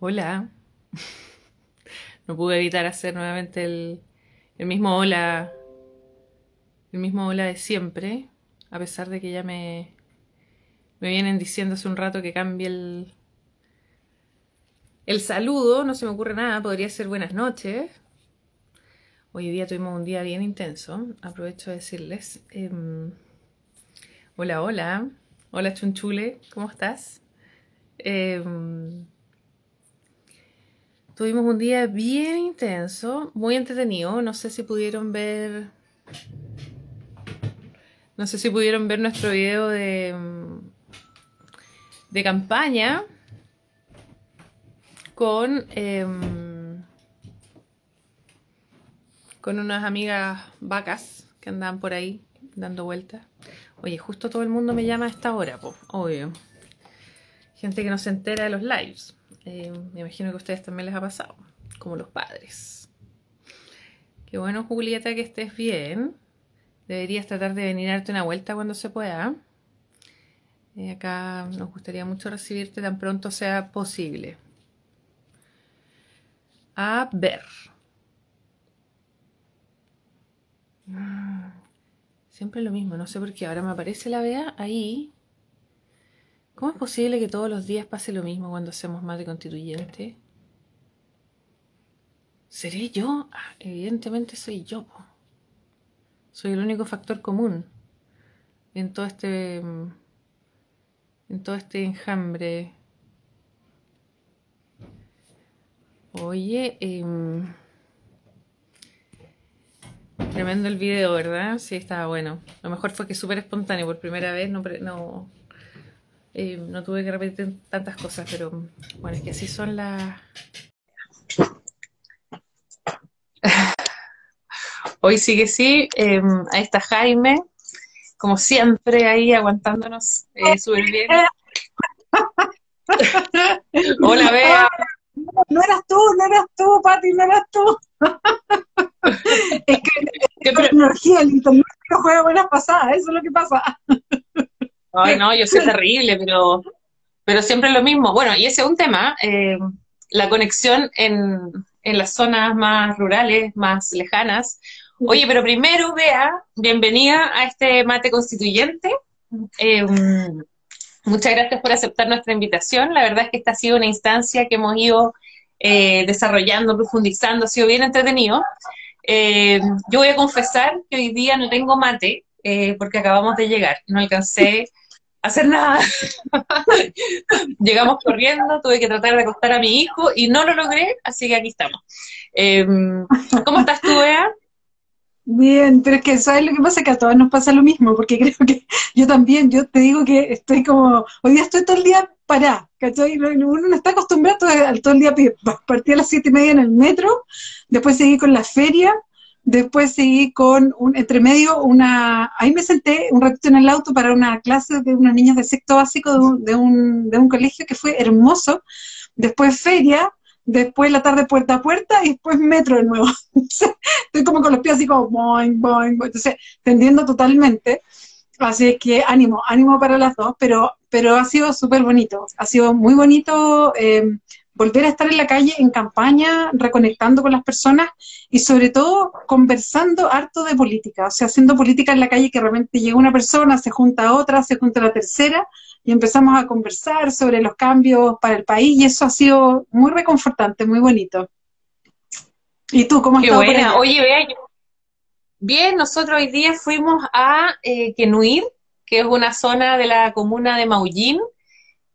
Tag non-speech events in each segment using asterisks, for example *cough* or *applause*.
Hola. No pude evitar hacer nuevamente el, el mismo hola. El mismo hola de siempre. A pesar de que ya me, me vienen diciendo hace un rato que cambie el, el saludo. No se me ocurre nada. Podría ser buenas noches. Hoy día tuvimos un día bien intenso. Aprovecho de decirles. em, hola, hola. Hola, Chunchule. ¿Cómo estás? Em, tuvimos un día bien intenso, muy entretenido. No sé si pudieron ver. No sé si pudieron ver nuestro video de, mm, de campaña con, em, con unas amigas vacas que andaban por ahí dando vueltas. Oye, justo todo el mundo me llama a esta hora, po, obvio. Gente que no se entera de los lives. Eh, me imagino que a ustedes también les ha pasado, como los padres. Qué bueno, Julieta, que estés bien. Deberías tratar de venir a darte una vuelta cuando se pueda. Eh, acá nos gustaría mucho recibirte tan pronto sea posible. A ver. Mm, Siempre lo mismo, no sé por qué. Ahora me aparece la vea ahí. ¿Cómo es posible que todos los días pase lo mismo cuando hacemos mate constituyente? ¿Seré yo? Ah, evidentemente soy yo. po. Soy el único factor común en todo este mm, en todo este enjambre. Oye, em, tremendo el video, ¿verdad? Sí, estaba bueno. Lo mejor fue que súper espontáneo, por primera vez no, no, eh, no tuve que repetir tantas cosas, pero bueno, es que así son las... *laughs* Hoy sí que sí, eh, ahí está Jaime, como siempre ahí aguantándonos eh, súper bien. *laughs* Hola, Bea. No eras tú, no eras tú, Pati, no eras tú. *laughs* Es que ¿Qué la energía, el internet no juega buenas pasadas, eso es lo que pasa. Ay, no, yo soy terrible, pero, pero siempre lo mismo. Bueno, y ese es un tema, eh, la conexión en, en las zonas más rurales, más lejanas. Oye, pero primero, Bea, bienvenida a este mate constituyente. Eh, muchas gracias por aceptar nuestra invitación. La verdad es que esta ha sido una instancia que hemos ido eh, desarrollando, profundizando, ha sido bien entretenido. Eh, yo voy a confesar que hoy día no tengo mate porque acabamos de llegar, no alcancé hacer nada. *laughs* Llegamos corriendo, tuve que tratar de acostar a mi hijo y no lo logré, así que aquí estamos. Eh, ¿Cómo estás tú, Bea? Bien, pero es que ¿sabes lo que pasa? Que a todas nos pasa lo mismo, porque *laughs* creo que yo también, yo te digo que estoy como, hoy día estoy todo el día parada, ¿cachai? No- no- Uno no está acostumbrado al- todo el día, partí a las siete y media en el metro, después seguí con la feria, después seguí con un, entre medio, una, ahí me senté un ratito en el auto para una clase de unos niños de sexto básico de un, de un, de un colegio que fue hermoso, después feria, después la tarde puerta a puerta y después metro de nuevo. *laughs* Estoy como con los pies así como boing, boing, boing. Entonces, te entiendo totalmente. Así es que ánimo, ánimo para las dos, pero, pero ha sido súper bonito. Ha sido muy bonito eh, volver a estar en la calle en campaña, reconectando con las personas y sobre todo conversando harto de política. O sea, haciendo política en la calle que realmente llega una persona, se junta otra, se junta la tercera y empezamos a conversar sobre los cambios para el país y eso ha sido muy reconfortante, muy bonito. ¿Y tú cómo has Qué estado por buena. allá? Oye, yo- bien, nosotros hoy día fuimos a eh, Quenuir, que es una zona de la comuna de Maullín,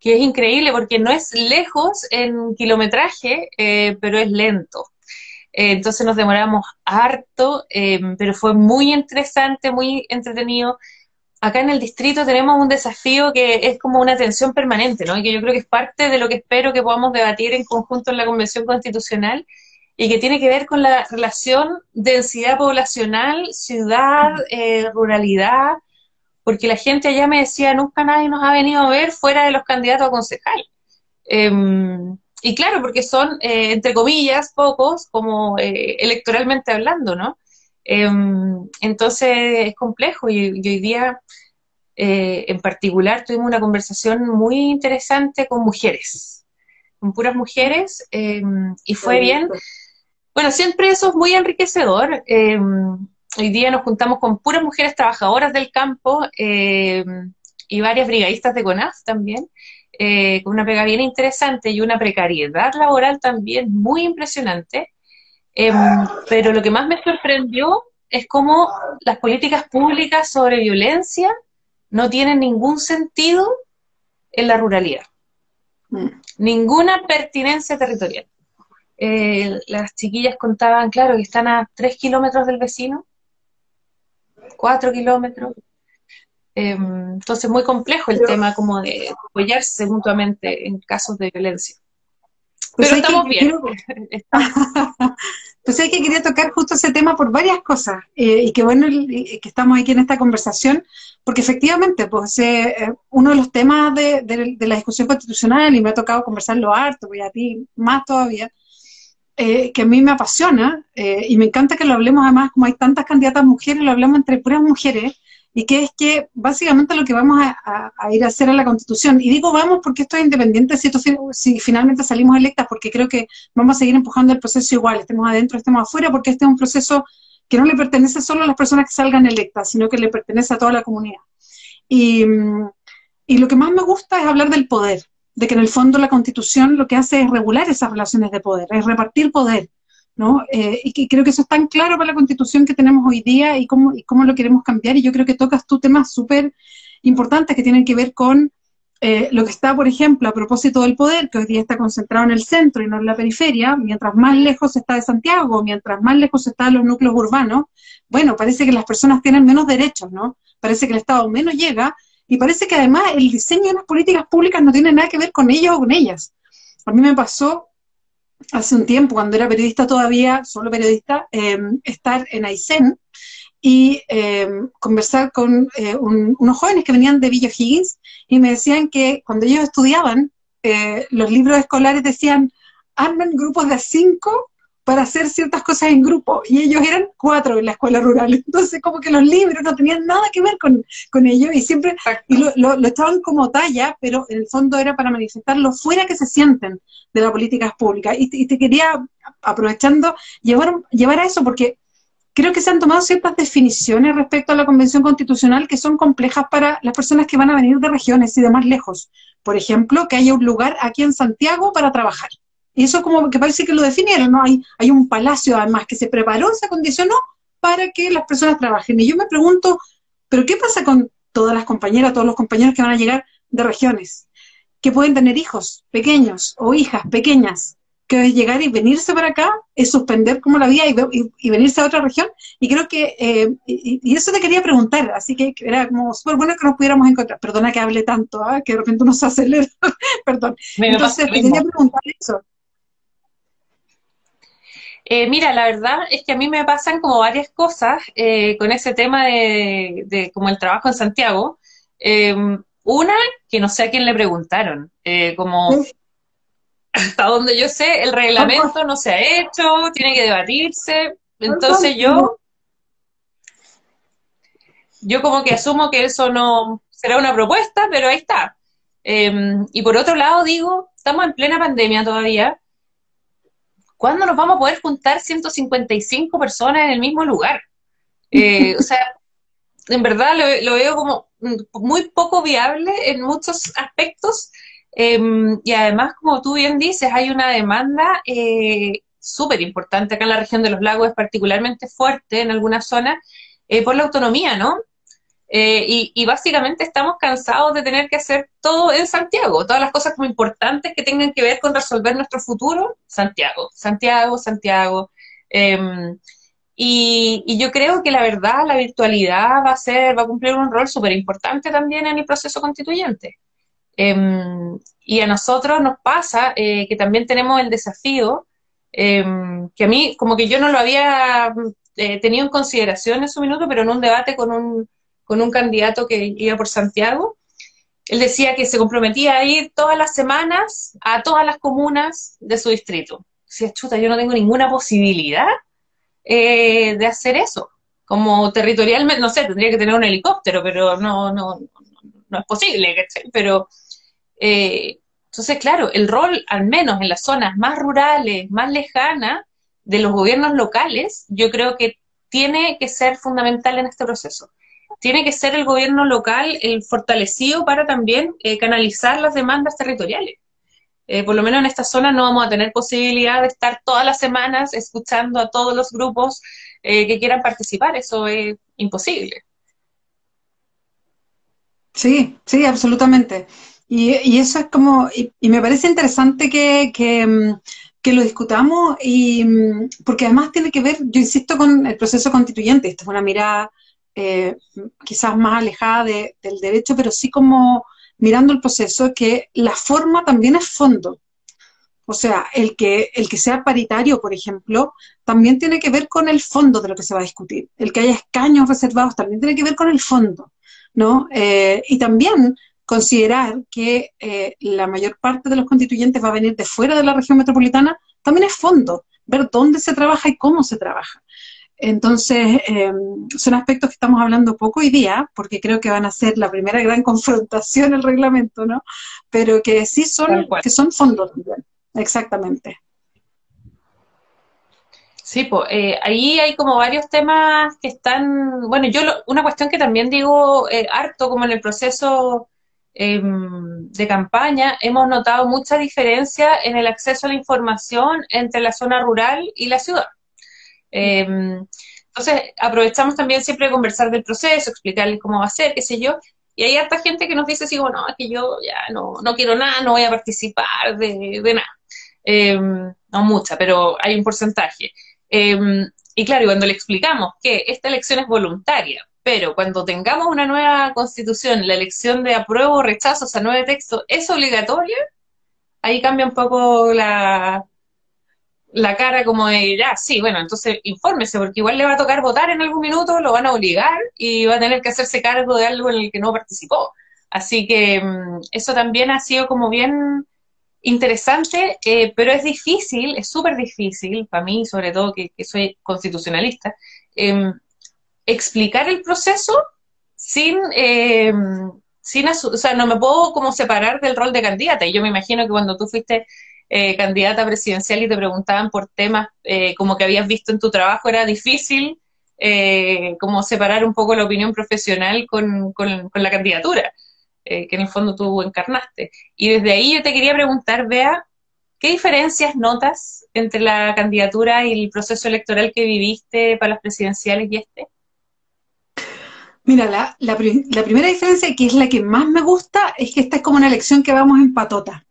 que es increíble porque no es lejos en kilometraje, eh, pero es lento. Eh, entonces nos demoramos harto, eh, pero fue muy interesante, muy entretenido. Acá en el distrito tenemos un desafío que es como una tensión permanente, ¿no? Y que yo creo que es parte de lo que espero que podamos debatir en conjunto en la Convención Constitucional y que tiene que ver con la relación densidad poblacional, ciudad, eh, ruralidad, porque la gente allá me decía, nunca nadie nos ha venido a ver fuera de los candidatos a concejal. Eh, y claro, porque son, eh, entre comillas, pocos, como eh, electoralmente hablando, ¿no? Eh, entonces es complejo y, y hoy día, eh, en particular, tuvimos una conversación muy interesante con mujeres con puras mujeres, em, y fue bien. Bueno, siempre eso es muy enriquecedor. Em, hoy día nos juntamos con puras mujeres trabajadoras del campo y varias brigadistas de CONAF también, eh, con una pega bien interesante y una precariedad laboral también muy impresionante. Em, pero lo que más me sorprendió es cómo las políticas públicas sobre violencia no tienen ningún sentido en la ruralidad. Mm. Ninguna pertinencia territorial. Eh, las chiquillas contaban, claro, que están a tres kilómetros del vecino, cuatro kilómetros. Em, entonces, muy complejo el tema como de apoyarse mutuamente en casos de violencia. Pues Pero estamos bien. *laughs* pues hay que quería tocar justo ese tema por varias cosas. Eh, y que bueno que estamos aquí en esta conversación, porque efectivamente, pues eh, uno de los temas de, la discusión constitucional, y me ha tocado conversarlo harto, voy a ti más todavía, que a mí me apasiona, y me encanta que lo hablemos además, como hay tantas candidatas mujeres, lo hablamos entre puras mujeres, y que es que básicamente lo que vamos a, ir a hacer a la Constitución, y digo vamos porque esto es independiente si, si finalmente salimos electas, porque creo que vamos a seguir empujando el proceso igual, estemos adentro, estemos afuera, porque este es un proceso que no le pertenece solo a las personas que salgan electas, sino que le pertenece a toda la comunidad. Y, y lo que más me gusta es hablar del poder, de que en el fondo la Constitución lo que hace es regular esas relaciones de poder, es repartir poder, ¿no? Eh, y creo que eso es tan claro para la constitución que tenemos hoy día y cómo, y cómo lo queremos cambiar. Y yo creo que tocas tú temas súper importantes que tienen que ver con eh, lo que está, por ejemplo, a propósito del poder, que hoy día está concentrado en el centro y no en la periferia, mientras más lejos está de Santiago, mientras más lejos están los núcleos urbanos, bueno, parece que las personas tienen menos derechos, ¿no? Parece que el Estado menos llega y parece que además el diseño de las políticas públicas no tiene nada que ver con ellos o con ellas. A mí me pasó hace un tiempo, cuando era periodista todavía, solo periodista, em, estar en Aysén y em, conversar con eh, unos jóvenes que venían de Villa Higgins y me decían que cuando ellos estudiaban, eh, los libros escolares decían, armen grupos de cinco para hacer ciertas cosas en grupo, y ellos eran cuatro en la escuela rural, *laughs* entonces como que los libros no tenían nada que ver con, con ellos, y siempre y lo, lo, lo, echaban como talla, pero en el fondo era para manifestar lo fuera que se sienten de las políticas públicas, y, y te quería, aprovechando, llevar, llevar a eso, porque creo que se han tomado ciertas definiciones respecto a la Convención Constitucional que son complejas para las personas que van a venir de regiones y de más lejos. Por ejemplo, que haya un lugar aquí en Santiago para trabajar. Y eso como que parece que lo definieron, ¿no? Hay, hay un palacio además que se preparó, se acondicionó para que las personas trabajen. Y yo me pregunto, ¿pero qué pasa con todas las compañeras, todos los compañeros que van a llegar de regiones? Que pueden tener hijos pequeños o hijas pequeñas, que es llegar y venirse para acá, es suspender como la vida y, venirse a otra región. Y creo que, eh, y, eso te quería preguntar, así que era como súper bueno que nos pudiéramos encontrar. Perdona que hable tanto, ¿ah? que de repente uno se acelera, *laughs* perdón. Entonces, te quería preguntar eso. Eh, mira, la verdad es que a mí me pasan como varias cosas eh, con ese tema de, como el trabajo en Santiago. Em, una, que no sé a quién le preguntaron, eh, como hasta donde yo sé, el reglamento no se ha hecho, tiene que debatirse, entonces yo, yo como que asumo que eso no será una propuesta, pero ahí está. Em, y por otro lado digo, estamos en plena pandemia todavía, ¿cuándo nos vamos a poder juntar 155 personas en el mismo lugar? Eh, *laughs* o sea, en verdad lo, veo como muy poco viable en muchos aspectos. Em, y además, como tú bien dices, hay una demanda eh, súper importante acá en la región de los lagos, es particularmente fuerte en algunas zonas, eh, por la autonomía, ¿no? Eh, y, básicamente estamos cansados de tener que hacer todo en Santiago, todas las cosas como importantes que tengan que ver con resolver nuestro futuro, Santiago, Santiago, Santiago. Em, y, yo creo que la verdad, la virtualidad va a ser, va a cumplir un rol súper importante también en el proceso constituyente. Em, y a nosotros nos pasa eh, que también tenemos el desafío, em, que a mí como que yo no lo había eh, tenido en consideración en su minuto, pero en un debate con un con un candidato que iba por Santiago. Él decía que se comprometía a ir todas las semanas a todas las comunas de su distrito. Decía, chuta, yo no tengo ninguna posibilidad eh, de hacer eso. Como territorialmente, no sé, tendría que tener un helicóptero, pero no, no, no, es posible, Pero, eh, Entonces, claro, el rol, al menos en las zonas más rurales, más lejanas, de los gobiernos locales, yo creo que tiene que ser fundamental en este proceso. Tiene que ser el gobierno local el fortalecido para también eh, canalizar las demandas territoriales. Eh, por lo menos en esta zona no vamos a tener posibilidad de estar todas las semanas escuchando a todos los grupos eh, que quieran participar. Eso es imposible. Sí, sí, absolutamente. Y, eso es como, y, me parece interesante que, que, mm, lo discutamos, y mm, porque además tiene que ver, yo insisto, con el proceso constituyente. Esta es una mirada eh, quizás más alejada del derecho, pero sí como mirando el proceso, que la forma también es fondo. O sea, el que, el que sea paritario, por ejemplo, también tiene que ver con el fondo de lo que se va a discutir. El que haya escaños reservados también tiene que ver con el fondo, ¿no? Eh, y también considerar que eh, la mayor parte de los constituyentes va a venir de fuera de la región metropolitana, también es fondo, ver dónde se trabaja y cómo se trabaja. Entonces, em, son aspectos que estamos hablando poco hoy día, porque creo que van a ser la primera gran *laughs* confrontación el reglamento, ¿no? Pero que sí son, que son fondos también, exactamente. Sí, pues ahí hay como varios temas que están, bueno, yo una cuestión que también digo eh, harto como en el proceso em, de campaña, hemos notado mucha diferencia en el acceso a la información entre la zona rural y la ciudad. Em, entonces, aprovechamos también siempre de conversar del proceso, explicarles cómo va a ser, qué sé yo. Y hay harta gente que nos dice así, bueno, es que yo ya no, no quiero nada, no voy a participar de, nada. Em, no mucha, pero hay un porcentaje. Em, y claro, cuando le explicamos que esta elección es voluntaria, pero cuando tengamos una nueva constitución, la elección de apruebo o rechazo, o sea, nuevo texto, es obligatoria, ahí cambia un poco la, la cara como de, ya, sí, bueno, entonces infórmese, porque igual le va a tocar votar en algún minuto, lo van a obligar y va a tener que hacerse cargo de algo en el que no participó. Así que mm, eso también ha sido como bien interesante, eh, pero es difícil, es súper difícil, para mí, sobre todo que, soy constitucionalista, em, explicar el proceso sin, em, sin, o sea, no me puedo como separar del rol de candidata. Y yo me imagino que cuando tú fuiste eh, candidata presidencial y te preguntaban por temas eh, como que habías visto en tu trabajo, era difícil eh, como separar un poco la opinión profesional con, con, la candidatura, que en el fondo tú encarnaste. Y desde ahí yo te quería preguntar, Bea, ¿qué diferencias notas entre la candidatura y el proceso electoral que viviste para las presidenciales y este? Mira, la, la, la, primera diferencia, que es la que más me gusta, es que esta es como una elección que vamos en patota.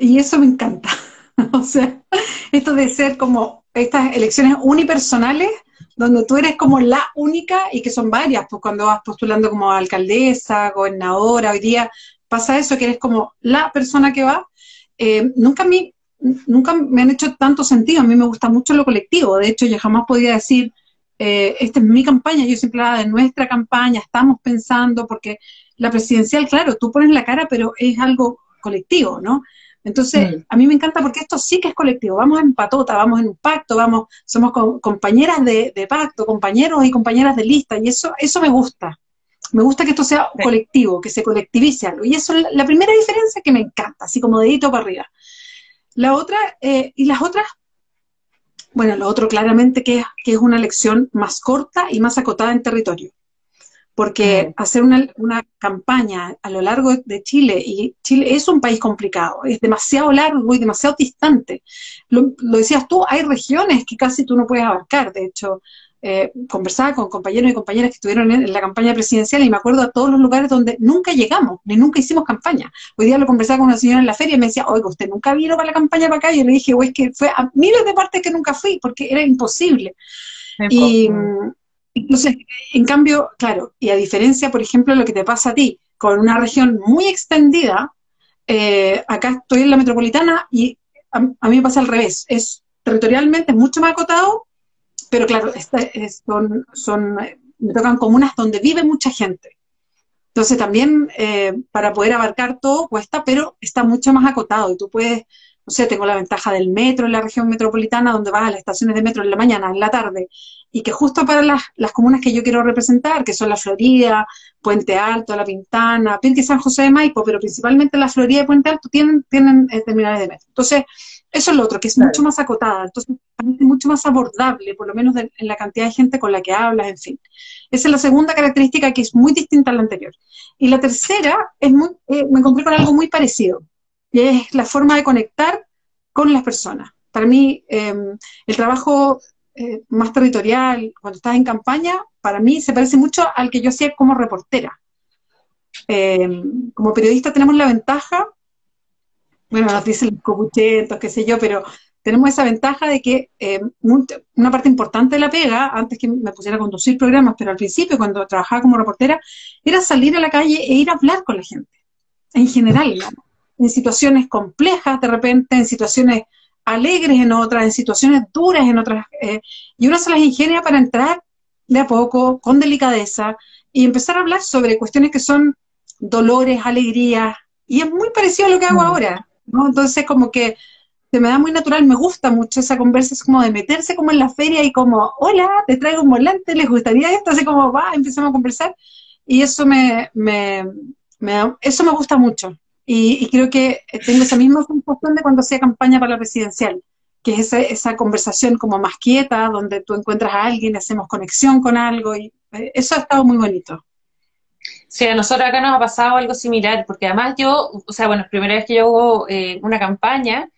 Y eso me encanta. *laughs* o sea, esto de ser como estas elecciones unipersonales, donde tú eres como la única y que son varias, pues cuando vas postulando como alcaldesa, gobernadora, hoy día pasa eso, que eres como la persona que va. Eh, nunca, mí, nunca me han hecho tanto sentido, a mí me gusta mucho lo colectivo, de hecho yo jamás podía decir, eh, esta es mi campaña, yo siempre hablaba de nuestra campaña, estamos pensando, porque la presidencial, claro, tú pones la cara, pero es algo colectivo, ¿no? Entonces, mm. a mí me encanta porque esto sí que es colectivo, vamos en patota, vamos en un pacto, vamos, somos compañeras de, pacto, compañeros y compañeras de lista, y eso, eso me gusta. Me gusta que esto sea colectivo, que se colectivice algo. Y eso es la primera diferencia que me encanta, así como dedito para arriba. La otra, eh, y las otras, bueno, lo otro claramente que que es una elección más corta y más acotada en territorio porque hacer una, campaña a lo largo de Chile, y Chile es un país complicado, es demasiado largo y demasiado distante. Lo, decías tú, hay regiones que casi tú no puedes abarcar, de hecho, eh, conversaba con compañeros y compañeras que estuvieron en, la campaña presidencial y me acuerdo a todos los lugares donde nunca llegamos, ni nunca hicimos campaña. Hoy día lo conversaba con una señora en la feria y me decía, oiga, ¿usted nunca vino para la campaña para acá? Y yo le dije, es que fue a miles de partes que nunca fui, porque era imposible. Y, entonces, en cambio, claro, y a diferencia, por ejemplo, de lo que te pasa a ti, con una región muy extendida, eh, acá estoy en la metropolitana y a, mí me pasa al revés. Es territorialmente mucho más acotado, pero claro, son, son, me tocan comunas donde vive mucha gente. Entonces también eh, para poder abarcar todo cuesta, pero está mucho más acotado y tú puedes no sé, tengo la ventaja del metro en la región metropolitana, donde vas a las estaciones de metro en la mañana, en la tarde, y que justo para las, las comunas que yo quiero representar, que son la Florida, Puente Alto, La Pintana, Pirque San José de Maipo, pero principalmente la Florida y Puente Alto tienen, tienen eh, terminales de metro. Entonces, eso es lo otro, que es mucho más acotada, entonces es mucho más abordable, por lo menos en la cantidad de gente con la que hablas, en fin. Esa es la segunda característica que es muy distinta a la anterior. Y la tercera, es muy, eh, me encontré con algo muy parecido, y es la forma de conectar con las personas. Para mí, em, el trabajo eh, más territorial, cuando estás en campaña, para mí se parece mucho al que yo hacía como reportera. Em, como periodista tenemos la ventaja bueno, nos dicen los copuchetos, qué sé yo, pero tenemos esa ventaja de que eh, una parte importante de la pega, antes que me pusiera a conducir programas, pero al principio, cuando trabajaba como reportera, era salir a la calle e ir a hablar con la gente, en general, en situaciones complejas de repente, en situaciones alegres en otras, en situaciones duras en otras, eh, y uno se las ingenia para entrar de a poco, con delicadeza, y empezar a hablar sobre cuestiones que son dolores, alegrías, y es muy parecido a lo que hago mm. ahora. Entonces como que se me da muy natural, me gusta mucho esa conversa, es como de meterse como en la feria y como, hola, te traigo un volante, ¿les gustaría esto? Así como, va, empezamos a conversar. Y eso me, me, eso me gusta mucho. Y, creo que tengo esa misma sensación de cuando hacía campaña para la presidencial, que es esa, esa conversación como más quieta, donde tú encuentras a alguien, hacemos conexión con algo, y eh, eso ha estado muy bonito. Sí, a nosotros acá nos ha pasado algo similar, porque además yo, o sea, bueno, es primera vez que yo hago eh, una campaña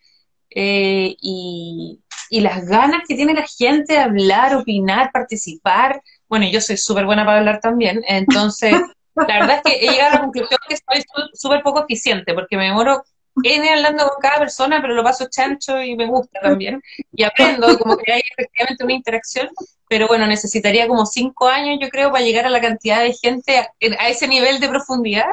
eh, y, las ganas que tiene la gente de hablar, opinar, participar, bueno, yo soy súper buena para hablar también, entonces, *laughs* la verdad es que he llegado a la conclusión que soy súper poco eficiente, porque me demoro N hablando con cada persona, pero lo paso chancho y me gusta también. Y aprendo, como que hay efectivamente una interacción, pero bueno, necesitaría como cinco años, yo creo, para llegar a la cantidad de gente a, ese nivel de profundidad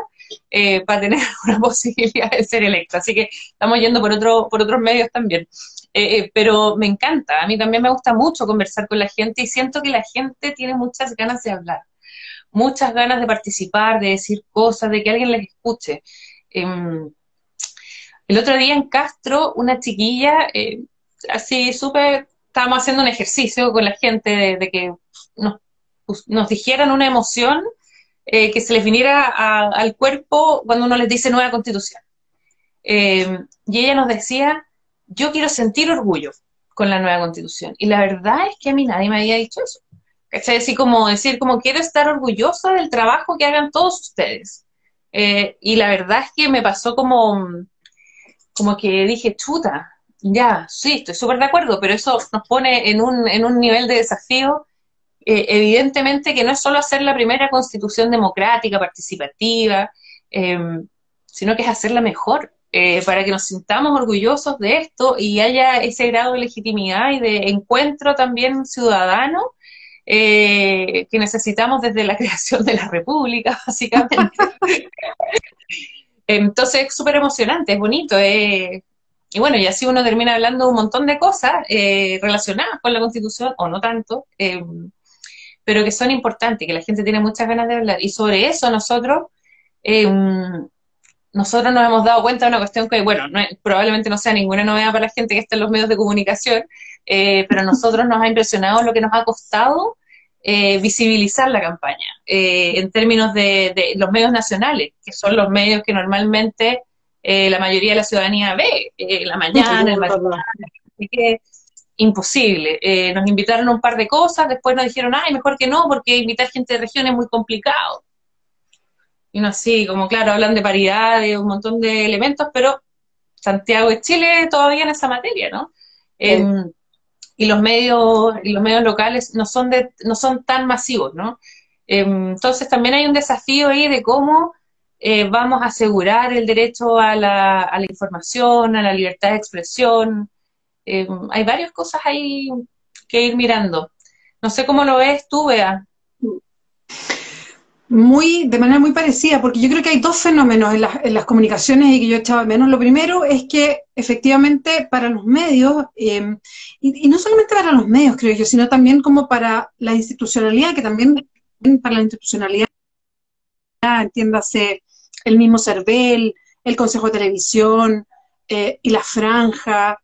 eh, para tener *laughs* una posibilidad de ser electa. Así que estamos yendo por, otro, por otros medios también. Eh, eh, pero me encanta, a mí también me gusta mucho conversar con la gente y siento que la gente tiene muchas ganas de hablar, muchas ganas de participar, de decir cosas, de que alguien les escuche. Em, el otro día en Castro, una chiquilla, eh, así súper, estábamos haciendo un ejercicio con la gente de, que nos, dijeran una emoción eh, que se les viniera al cuerpo cuando uno les dice nueva constitución. Eh, y ella nos decía, yo quiero sentir orgullo con la nueva constitución. Y la verdad es que a mí nadie me había dicho eso. ¿Cachai? Así como decir, como quiero estar orgullosa del trabajo que hagan todos ustedes. y la verdad es que me pasó como, como que dije, chuta, ya, sí, estoy súper de acuerdo, pero eso nos pone en un, en un nivel de desafío, eh, evidentemente que no es solo hacer la primera constitución democrática, participativa, em, sino que es hacerla mejor, eh, para que nos sintamos orgullosos de esto y haya ese grado de legitimidad y de encuentro también ciudadano eh, que necesitamos desde la *laughs* creación de la República, *laughs* básicamente. Entonces es súper emocionante, es bonito. Eh, y bueno, y así uno termina hablando un montón de cosas eh, relacionadas con la Constitución, o no tanto, eh, pero que son importantes, que la gente tiene muchas ganas de hablar. Y sobre eso nosotros, nosotros nos hemos dado cuenta de una cuestión que, bueno, probablemente no sea ninguna novedad para la gente que está en los medios de comunicación, pero a nosotros nos ha impresionado lo que nos ha costado eh, visibilizar la campaña eh, en términos de, los medios nacionales, que son los medios que normalmente eh, la mayoría de la ciudadanía ve, la mañana, el mañana, así que imposible. nos invitaron a un par de cosas, después nos dijeron, ay, mejor que no, porque invitar gente de región es muy complicado. Y no así, como claro, hablan de paridad, de un montón de elementos, pero Santiago de Chile todavía en esa materia, ¿no? Em, y los medios y los medios locales no son de, no son tan masivos, ¿no? Em, entonces también hay un desafío ahí de cómo eh, vamos a asegurar el derecho a la, a la, información, a la libertad de expresión. Em, hay varias cosas ahí que ir mirando. No sé cómo lo ves tú, Bea muy, de manera muy parecida, porque yo creo que hay dos fenómenos en, en las comunicaciones y que yo echaba menos. Lo primero es que efectivamente para los medios, em, y, no solamente para los medios, creo yo, sino también como para la institucionalidad, que también para la institucionalidad, entiéndase el mismo CERVEL, el Consejo de Televisión, eh, y la franja,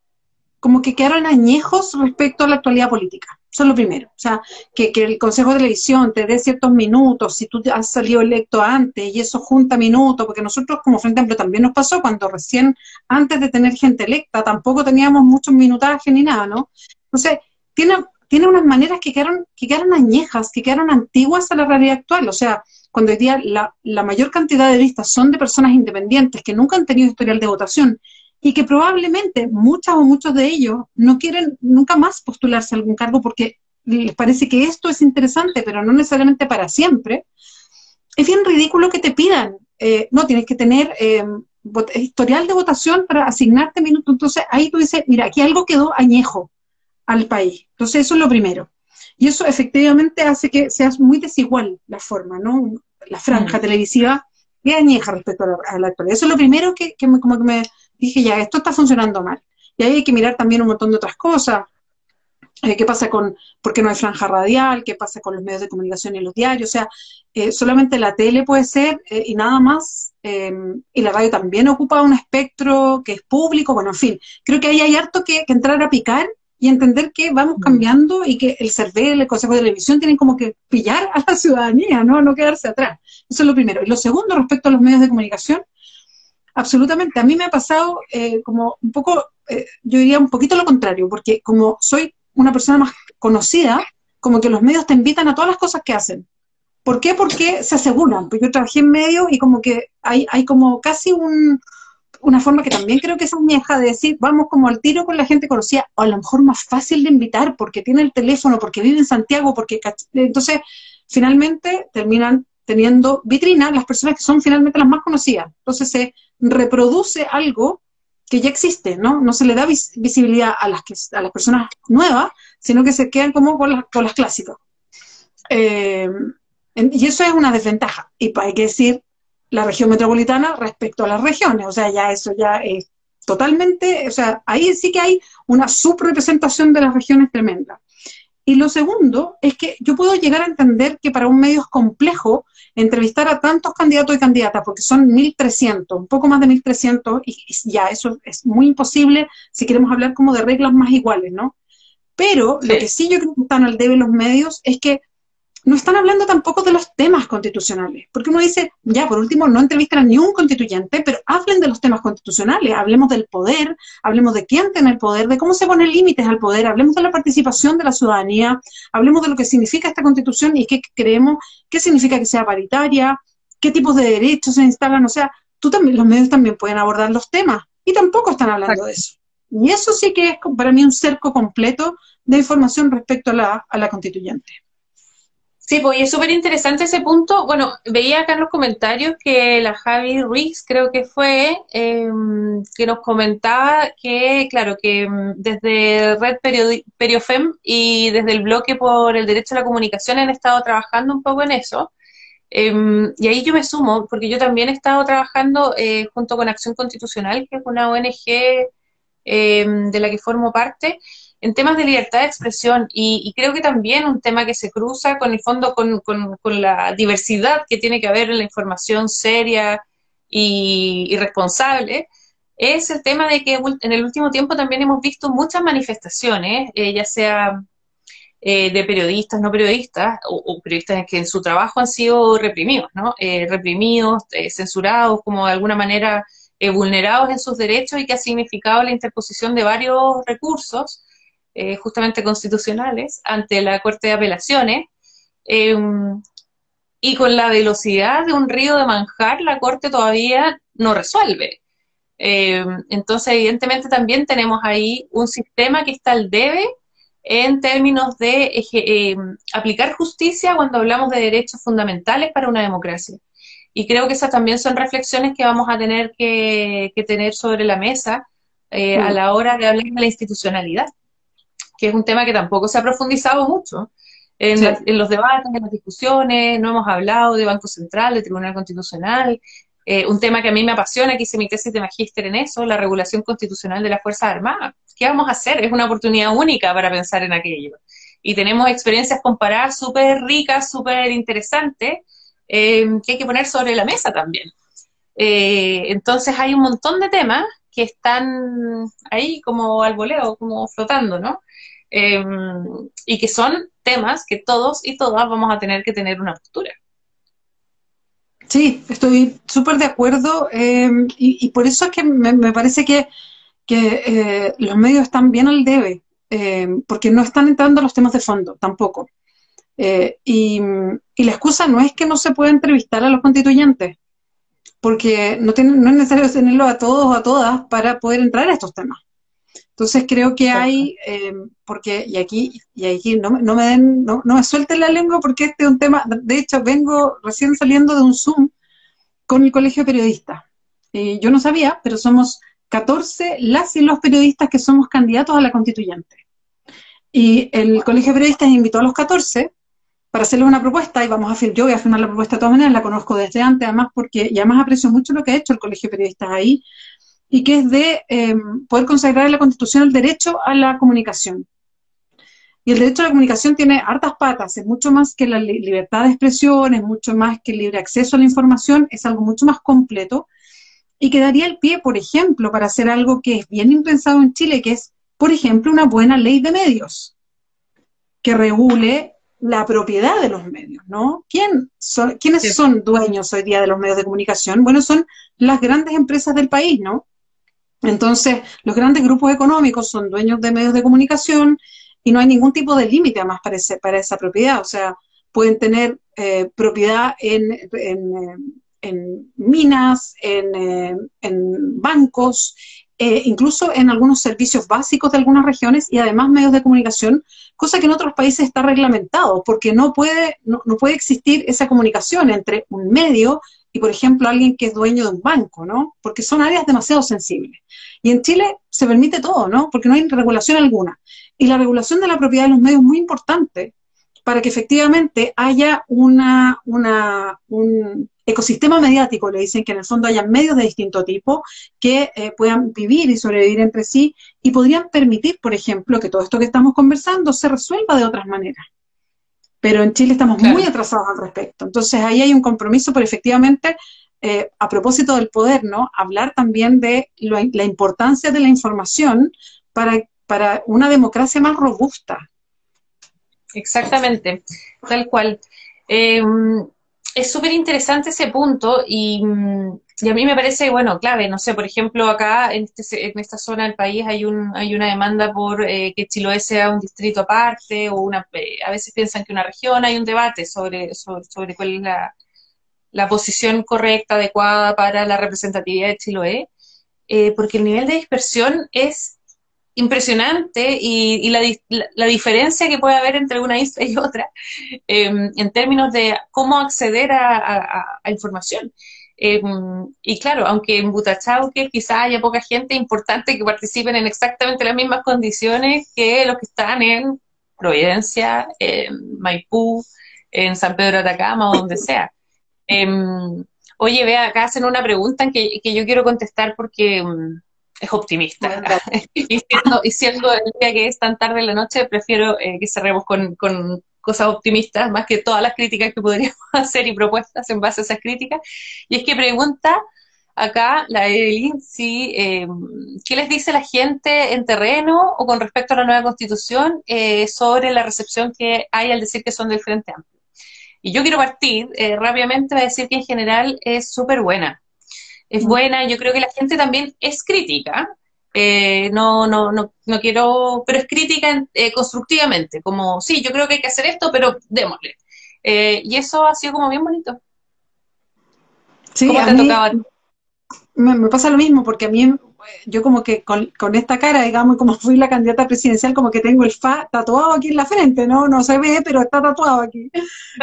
como que quedaron añejos respecto a la actualidad política. Eso es lo primero. O sea, que, el Consejo de Televisión te dé ciertos minutos, si tú has salido electo antes y eso junta minutos, porque nosotros como Frente Amplio también nos pasó cuando recién, antes de tener gente electa, tampoco teníamos muchos minutajes ni nada, ¿no? Entonces, tiene, tiene unas maneras que quedaron, que quedaron añejas, que quedaron antiguas a la realidad actual. O sea, cuando hoy día la, la mayor cantidad de vistas son de personas independientes que nunca han tenido historial de votación y que probablemente muchas o muchos de ellos no quieren nunca más postularse a algún cargo porque les parece que esto es interesante, pero no necesariamente para siempre, es bien ridículo que te pidan, eh, no, tienes que tener eh, historial de votación para asignarte minutos. Entonces ahí tú dices, mira, aquí algo quedó añejo al país. Entonces eso es lo primero. Y eso efectivamente hace que sea muy desigual la forma, ¿no? La franja mm. televisiva es añeja respecto a la, actualidad. Eso es lo primero que, me, como que me, dije, ya, esto está funcionando mal. Y ahí hay que mirar también un montón de otras cosas. Eh, ¿Qué pasa con, por qué no hay franja radial? ¿Qué pasa con los medios de comunicación y los diarios? O sea, eh, solamente la tele puede ser eh, y nada más. y la radio también ocupa un espectro que es público. Bueno, en fin, creo que ahí hay harto que, entrar a picar y entender que vamos mm. cambiando y que el CERVEL, el Consejo de Televisión tienen como que pillar a la *laughs* ciudadanía, ¿no? No quedarse atrás. Eso es lo primero. Y lo segundo, respecto a los medios de comunicación, absolutamente. A mí me ha pasado eh, como un poco, eh, yo diría un poquito lo contrario, porque como soy una persona más conocida, como que los medios te invitan a todas las cosas que hacen. ¿Por qué? Porque se aseguran. Porque yo trabajé en medios y como que hay, hay como casi un, una forma que también creo que es vieja de decir, vamos como al tiro con la gente conocida, o a lo mejor más fácil de invitar porque tiene el teléfono, porque vive en Santiago, porque entonces finalmente terminan teniendo vitrina las personas que son finalmente las más conocidas. Entonces se reproduce algo que ya existe, ¿no? No se le da visibilidad a las, que, a las personas nuevas, sino que se quedan como con las, con las clásicas. Eh, y eso es una desventaja. Y hay que decir la región metropolitana respecto a las regiones, o sea, ya eso ya es totalmente, o sea, ahí sí que hay una subrepresentación de las regiones tremenda. Y lo segundo es que yo puedo llegar a entender que para un medio es complejo entrevistar a tantos candidatos y candidatas, porque son 1.300, un poco más de 1.300, y, ya eso es muy imposible si queremos hablar como de reglas más iguales, ¿no? Pero lo que sí yo creo que están al debe los medios es que no están hablando tampoco de los temas constitucionales, porque uno dice, ya, por último, no entrevistan ni un constituyente, pero hablen de los temas constitucionales, hablemos del poder, hablemos de quién tiene el poder, de cómo se ponen límites al poder, hablemos de la participación de la ciudadanía, hablemos de lo que significa esta constitución y qué creemos, qué significa que sea paritaria, qué tipos de derechos se instalan, o sea, tú también, los medios también pueden abordar los temas, y tampoco están hablando de eso. Y eso sí que es para mí un cerco completo de información respecto a la constituyente. Sí, pues es súper interesante ese punto. Bueno, veía acá en los comentarios que la Javi Ruiz, creo que fue, em, que nos comentaba que, claro, que em, desde Red Periofem y desde el bloque por el derecho a la comunicación han estado trabajando un poco en eso. Em, y ahí yo me sumo, porque yo también he estado trabajando eh, junto con Acción Constitucional, que es una ONG de la que formo parte, en temas de libertad de expresión y, creo que también un tema que se cruza con el fondo con, la diversidad que tiene que haber en la información seria y, responsable es el tema de que en el último tiempo también hemos visto muchas manifestaciones, eh, ya sea eh, de periodistas, no periodistas, o, periodistas que en su trabajo han sido reprimidos, ¿no? Eh, reprimidos, censurados, como de alguna manera vulnerados en sus derechos y que ha significado la interposición de varios recursos eh, justamente constitucionales ante la Corte de Apelaciones. Em, y con la velocidad de un río de manjar, la Corte todavía no resuelve. Em, entonces, evidentemente, también tenemos ahí un sistema que está al debe en términos de em, aplicar justicia cuando hablamos de derechos fundamentales para una democracia. Y creo que esas también son reflexiones que vamos a tener que, tener sobre la mesa eh, a mm. la hora de hablar de la institucionalidad que es un tema que tampoco se ha profundizado mucho. En, los debates, en las discusiones, no hemos hablado de Banco Central, de Tribunal Constitucional, eh, un tema que a mí me apasiona, que hice mi tesis de magíster en eso, la regulación constitucional de las Fuerzas Armadas. ¿Qué vamos a hacer? Es una oportunidad única para pensar en aquello. Y tenemos experiencias comparadas súper ricas, súper interesantes, eh, que hay que poner sobre la mesa también. Eh, entonces hay un montón de temas que están ahí como al voleo, como flotando, ¿no? Em, y que son temas que todos y todas vamos a tener que tener una postura. Sí, estoy súper de acuerdo em, y, por eso es que me, parece que, eh, los medios están bien al debe, em, porque no están entrando a los temas de fondo tampoco. Eh, y, la excusa no es que no se pueda entrevistar a los constituyentes, porque no, no es necesario tenerlo a todos o a todas para poder entrar a estos temas. Entonces creo que hay, eh, porque, y aquí, y aquí no, no me den, no, no, me suelten la lengua porque este es un tema, de hecho vengo recién saliendo de un Zoom con el Colegio de Periodistas. Eh, yo no sabía, pero somos 14 las y los periodistas que somos candidatos a la constituyente. Y el Colegio de Periodistas invitó a los 14 para hacerle una propuesta y vamos a firmar, yo voy a firmar la propuesta de todas maneras, la conozco desde antes, además porque, y además aprecio mucho lo que ha hecho el Colegio de Periodistas ahí, y que es de em, poder consagrar en la Constitución el derecho a la comunicación. Y el derecho a la comunicación tiene hartas patas, es mucho más que la libertad de expresión, es mucho más que el libre acceso a la información, es algo mucho más completo y que daría el pie, por ejemplo, para hacer algo que es bien impensado en Chile, que es, por ejemplo, una buena ley de medios que regule la propiedad de los medios, ¿no? ¿Quién son, ¿Quiénes son dueños hoy día de los medios de comunicación? Bueno, son las grandes empresas del país, ¿no? Entonces, los grandes grupos económicos son dueños de medios de comunicación y no hay ningún tipo de límite además para, para esa propiedad. O sea, pueden tener eh, propiedad en, en, minas, en, eh, bancos, eh, incluso en algunos servicios básicos de algunas regiones y además medios de comunicación, cosa que en otros países está reglamentado, porque no puede, no, no puede existir esa comunicación entre un medio y, por ejemplo, alguien que es dueño de un banco, ¿no? Porque son áreas demasiado sensibles. Y en Chile se permite todo, ¿no? Porque no hay regulación alguna. Y la regulación de la propiedad de los medios es muy importante para que efectivamente haya una, un ecosistema mediático, le dicen que en el fondo haya medios de distinto tipo que eh, puedan vivir y sobrevivir entre sí y podrían permitir, por ejemplo, que todo esto que estamos conversando se resuelva de otras maneras pero en Chile estamos muy atrasados al respecto. Entonces ahí hay un compromiso por efectivamente, eh, a propósito del poder, ¿no? Hablar también de la importancia de la información para, para una democracia más robusta. Exactamente, tal cual. Eh, es súper interesante ese punto y mm, y a mí me parece, bueno, clave, no sé, por ejemplo, acá en, este, en esta zona del país hay, un, hay una demanda por eh, que Chiloé sea un distrito aparte o una, eh, a veces piensan que una región, hay un debate sobre, sobre, cuál es la, la, posición correcta, adecuada para la representatividad de Chiloé, eh, porque el nivel de dispersión es impresionante y, y la, la, diferencia que puede haber entre una isla y otra em, en términos de cómo acceder a, información. Eh, y claro, aunque en Butachauque quizás haya poca gente importante que participen en exactamente las mismas condiciones que los que están en Providencia, en Maipú, en San Pedro de Atacama o donde sea. Em, oye, vea, acá hacen una pregunta que, que yo quiero contestar porque es optimista. *laughs* y, siendo, y, siendo, el día que es tan tarde en la noche, prefiero eh, que cerremos con, con cosas optimistas, más que todas las críticas que podríamos *laughs* hacer y propuestas en base a esas críticas. Y es que pregunta acá la Evelyn si, eh, ¿qué les dice la gente en terreno o con respecto a la nueva constitución eh, sobre la recepción que hay al decir que son del Frente Amplio? Y yo quiero partir eh, rápidamente a decir que en general es súper buena. Es mm. buena, yo creo que la gente también es crítica, eh, no, no, no, no quiero, pero es crítica eh, constructivamente, como, sí, yo creo que hay que hacer esto, pero démosle. Eh, y eso ha sido como bien bonito. Sí, ¿Cómo te Me, pasa lo mismo, porque a mí, yo como que con, esta cara, digamos, como fui la candidata presidencial, como que tengo el FA tatuado aquí en la frente, ¿no? No se ve, pero está tatuado aquí.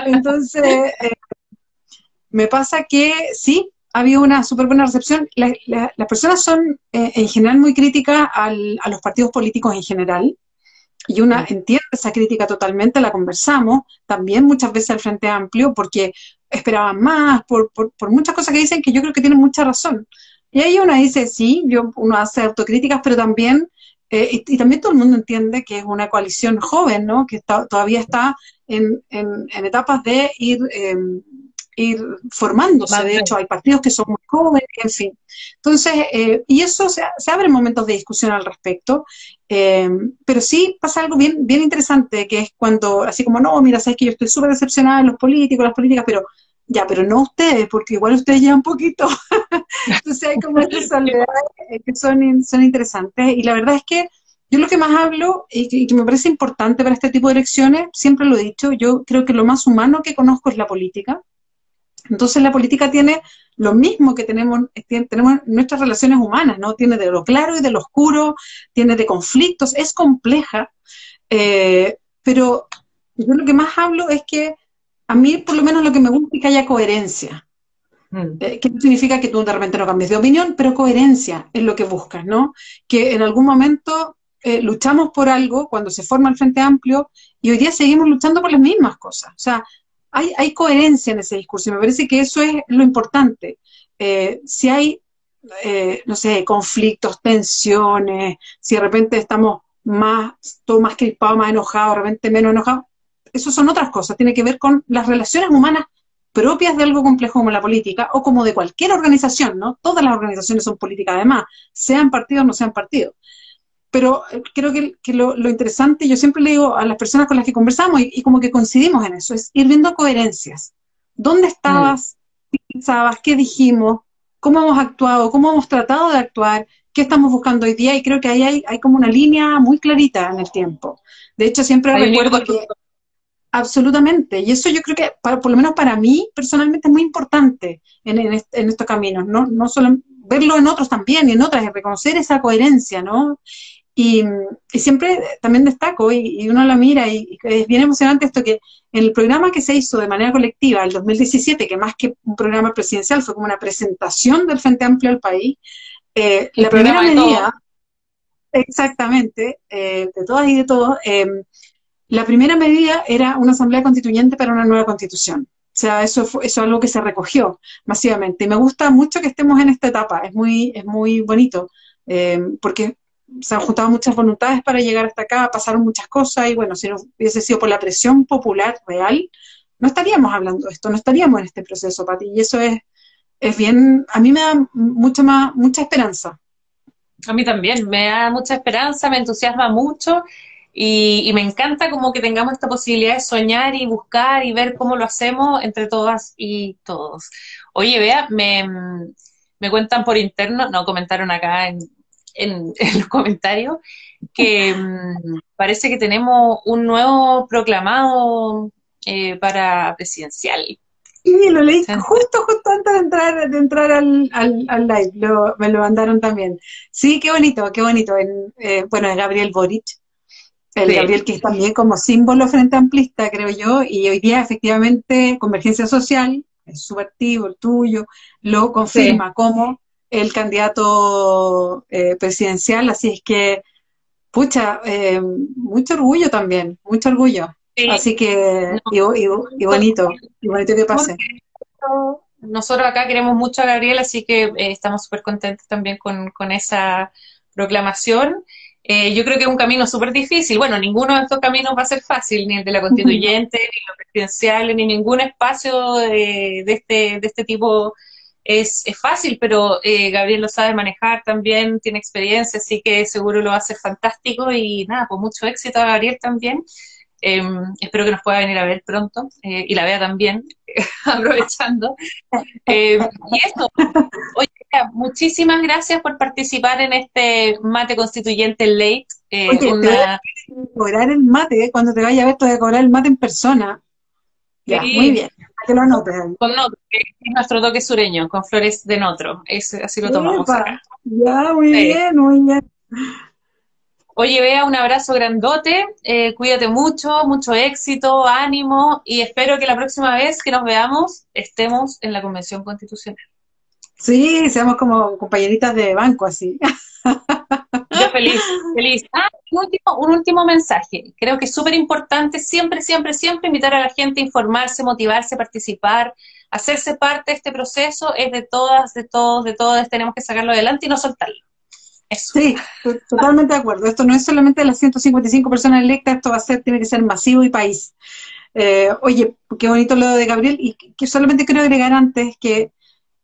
Entonces, me pasa que sí, ha habido una súper buena recepción. las personas son eh, en general muy críticas a los partidos políticos en general, y una entiende esa crítica totalmente, la conversamos, también muchas veces al Frente Amplio, porque esperaban más, por, muchas cosas que dicen que yo creo que tienen mucha razón. Y ahí uno dice, sí, yo, uno hace autocríticas, pero también, eh, y, también todo el mundo entiende que es una coalición joven, ¿no? Que todavía está en, etapas de ir... Em, ir formándose. de hecho, hay partidos que son muy jóvenes, en fin. Entonces, eh, y eso se, se abren momentos de discusión al respecto, eh, pero sí pasa algo bien, bien interesante, que es cuando, así como, no, mira, sabes que yo estoy súper decepcionada de los políticos, las políticas, pero ya, pero no ustedes, porque igual ustedes llevan un poquito. *laughs* Entonces hay como estas soledades que son, son interesantes. Y la verdad es que yo lo que más hablo y que, me parece importante para este tipo de elecciones, siempre lo he dicho, yo creo que lo más humano que conozco es la política. Entonces la política tiene lo mismo que tenemos, tenemos nuestras relaciones humanas, ¿no? Tiene de lo claro y de lo oscuro, tiene de conflictos, es compleja, eh, pero yo lo que más hablo es que a mí por lo menos lo que me gusta es que haya coherencia. Mm. Eh, que no significa que tú de repente no cambies de opinión, pero coherencia es lo que buscas, ¿no? Que en algún momento eh, luchamos por algo cuando se forma el Frente Amplio y hoy día seguimos luchando por las mismas cosas. O sea, hay, coherencia en ese discurso y me parece que eso es lo importante. Eh, si hay, no sé, conflictos, tensiones, si de repente estamos más, todo más crispado, más enojado, de repente menos enojado, eso son otras cosas, tiene que ver con las relaciones humanas propias de algo complejo como la política o como de cualquier organización, ¿no? Todas las organizaciones son políticas además, sean partidos o no sean partidos. Pero eh, creo que, lo, interesante, yo siempre le digo a las personas con las que conversamos y, como que coincidimos en eso, es ir viendo coherencias. ¿Dónde estabas? ¿Qué pensabas? ¿Qué dijimos? ¿Cómo hemos actuado? ¿Cómo hemos tratado de actuar? ¿Qué estamos buscando hoy día? Y creo que ahí hay, hay como una línea muy clarita en el tiempo. De hecho, siempre recuerdo que Absolutamente. Y eso yo creo que, por lo menos para mí, personalmente, es muy importante en, estos caminos. No, no solo verlo en otros también y en otras, reconocer esa coherencia, ¿no? Y, siempre también destaco, y, uno la mira, y, es bien emocionante esto que en el programa que se hizo de manera colectiva, el 2017, que más que un programa presidencial fue como una presentación del Frente Amplio al país, eh, la primera medida, exactamente, eh, de todas y de todos, eh, la primera medida era una asamblea constituyente para una nueva constitución. O sea, eso, fue, eso es algo que se recogió masivamente. Y me gusta mucho que estemos en esta etapa, es muy, es muy bonito, eh, porque se han juntado muchas voluntades para llegar hasta acá, pasaron muchas cosas, y bueno, si no hubiese sido por la presión popular real, no estaríamos hablando de esto, no estaríamos en este proceso, Pati, y eso es, es bien, a mí me da mucho más, mucha esperanza. A mí también, me da mucha esperanza, me entusiasma mucho, y, me encanta como que tengamos esta posibilidad de soñar y buscar y ver cómo lo hacemos entre todas y todos. Oye, vea, me, me cuentan por interno, no, comentaron acá en, *laughs* en, los comentarios, que mm, parece que tenemos un nuevo proclamado eh, para presidencial. Sí, lo leí justo, justo antes de entrar, de entrar al, al, live, me lo mandaron también. Sí, qué bonito, qué bonito. En, eh, bueno, Gabriel Boric, el Gabriel que es también como símbolo frente amplista, creo yo, y hoy día efectivamente Convergencia Social, es su partido, el tuyo, lo confirma como el candidato eh, presidencial, así es que, pucha, eh, mucho orgullo también, mucho orgullo. Así que, y, bonito, y bonito que pase. Nosotros acá queremos mucho a Gabriel, así que eh, estamos súper contentos también con, con esa proclamación. Eh, yo creo que es un camino súper difícil. Bueno, ninguno de estos caminos va a ser fácil, ni el de la constituyente, *laughs* ni los presidenciales, ni ningún espacio de, este, de este tipo es, es fácil, pero eh, Gabriel lo sabe manejar también, tiene experiencia, así que seguro lo hacer fantástico y nada, pues mucho éxito a Gabriel también. Em, espero que nos pueda venir a ver pronto eh, y la vea también, *laughs* aprovechando. Em, y eso, oye, muchísimas gracias por participar en este mate constituyente late. Eh, oye, cobrar el mate, eh, cuando te vaya a ver, te voy a cobrar el mate en persona. Ya, muy bien. Que lo anotes. Con notro, que es nuestro toque sureño, con flores de notro. así lo tomamos acá. Ya, muy bien, muy bien. Oye, Bea, un abrazo grandote, eh, cuídate mucho, mucho éxito, ánimo y espero que la próxima vez que nos veamos estemos en la Convención Constitucional. Sí, seamos como compañeritas de banco así. *laughs* Feliz, feliz. Ah, un último, un último mensaje. Creo que es súper importante siempre, siempre, siempre invitar a la gente a informarse, motivarse, participar, hacerse parte de este proceso. Es de todas, de todos, de todas. Tenemos que sacarlo adelante y no soltarlo. Sí, totalmente de acuerdo. Esto no es solamente las 155 personas electas, esto va a ser, tiene que ser masivo y país. Eh, oye, qué bonito lo de Gabriel, y que solamente quiero agregar antes que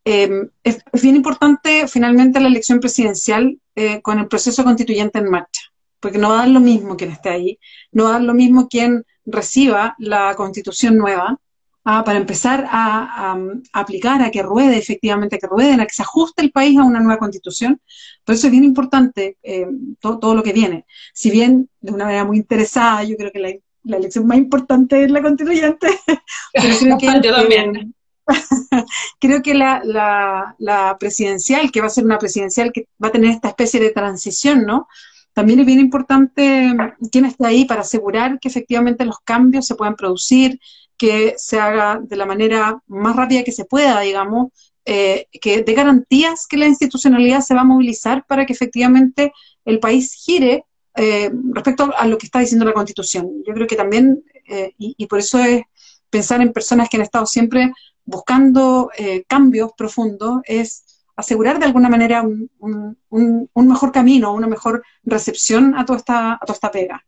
em, es, bien importante finalmente la elección presidencial eh, con el proceso constituyente en marcha, porque no va a dar lo mismo quien esté ahí, no va a dar lo mismo quien reciba la constitución nueva, ah, para empezar a, aplicar, a que ruede efectivamente, a que rueden, a que se ajuste el país a una nueva constitución. Por eso es bien importante eh, todo, lo que viene. Si bien de una manera muy interesada, yo creo que la, elección más importante es la constituyente, *laughs* creo que, *laughs* yo también. *laughs* creo que la, presidencial, que va a ser una presidencial que va a tener esta especie de transición, ¿no? También es bien importante quién esté ahí para asegurar que efectivamente los cambios se puedan producir, que se haga de la manera más rápida que se pueda, digamos, eh, que dé garantías que la institucionalidad se va a movilizar para que efectivamente el país gire eh, respecto a lo que está diciendo la Constitución. Yo creo que también, eh, y, por eso es pensar en personas que han estado siempre buscando cambios profundos, es asegurar de alguna manera un, mejor camino, una mejor recepción a toda esta, a toda esta pega.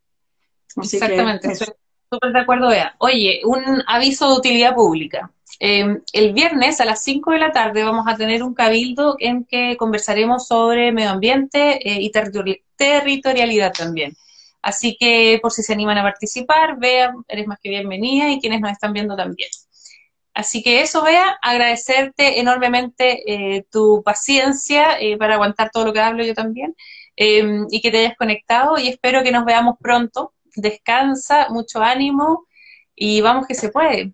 Exactamente, súper de acuerdo, vea. Oye, un aviso de utilidad pública. Em, el viernes a las 5 de la tarde vamos a tener un cabildo en que conversaremos sobre medio ambiente eh, y territorialidad también. Así que por si se animan a participar, vean, eres más que bienvenida y quienes nos están viendo también. Así que eso, vea, agradecerte enormemente eh, tu paciencia eh, para aguantar todo lo que hablo yo también em, y que te hayas conectado y espero que nos veamos pronto descansa, mucho ánimo y vamos que se puede.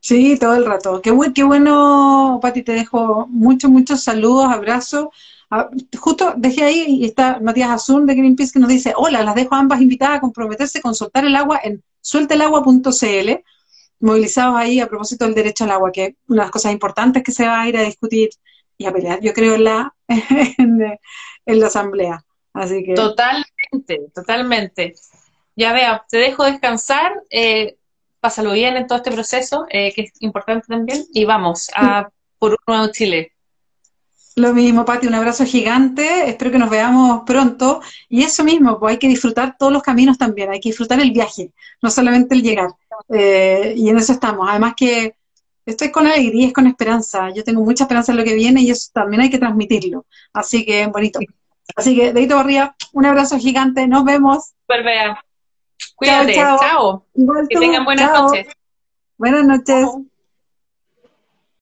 Sí, todo el rato. Qué, qué bueno, Pati, te dejo muchos, muchos saludos, abrazos. Ah, justo dejé ahí y está Matías Azul de Greenpeace que nos dice, hola, las dejo ambas invitadas a comprometerse con soltar el agua en sueltelagua.cl, movilizados ahí a propósito del derecho al agua, que es una de las cosas importantes que se va a ir a discutir y a pelear, yo creo, en la, *laughs* en la asamblea. Así que... Totalmente, totalmente. Ya vea, te dejo descansar, eh, pásalo bien en todo este proceso, eh, que es importante también, y vamos a por un nuevo Chile. Lo mismo, Pati, un abrazo gigante, espero que nos veamos pronto. Y eso mismo, pues hay que disfrutar todos los caminos también, hay que disfrutar el viaje, no solamente el llegar. Eh, y en eso estamos. Además que estoy con alegría, es con esperanza. Yo tengo mucha esperanza en lo que viene y eso también hay que transmitirlo. Así que bonito. Así que, Dedito Barría, un abrazo gigante, nos vemos. Super Cuídate, chao. Que tengan buenas noches. Buenas noches.